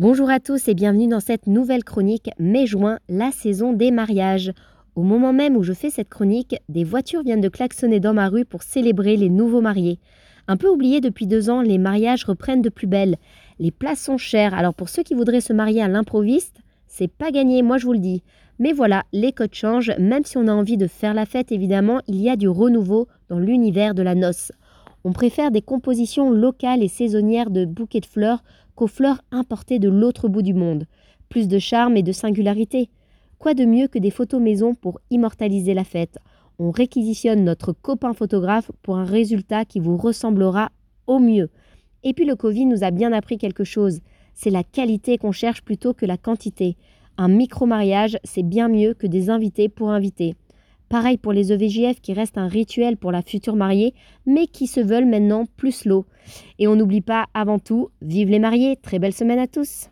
Bonjour à tous et bienvenue dans cette nouvelle chronique mai-juin, la saison des mariages. Au moment même où je fais cette chronique, des voitures viennent de klaxonner dans ma rue pour célébrer les nouveaux mariés. Un peu oublié depuis deux ans, les mariages reprennent de plus belle. Les places sont chères, alors pour ceux qui voudraient se marier à l'improviste, c'est pas gagné, moi je vous le dis. Mais voilà, les codes changent, même si on a envie de faire la fête, évidemment, il y a du renouveau dans l'univers de la noce. On préfère des compositions locales et saisonnières de bouquets de fleurs qu'aux fleurs importées de l'autre bout du monde. Plus de charme et de singularité. Quoi de mieux que des photos maison pour immortaliser la fête? On réquisitionne notre copain photographe pour un résultat qui vous ressemblera au mieux. Et puis le Covid nous a bien appris quelque chose. C'est la qualité qu'on cherche plutôt que la quantité. Un micro-mariage, c'est bien mieux que des invités pour inviter. Pareil pour les EVJF qui restent un rituel pour la future mariée, mais qui se veulent maintenant plus slow. Et on n'oublie pas avant tout, vive les mariés, très belle semaine à tous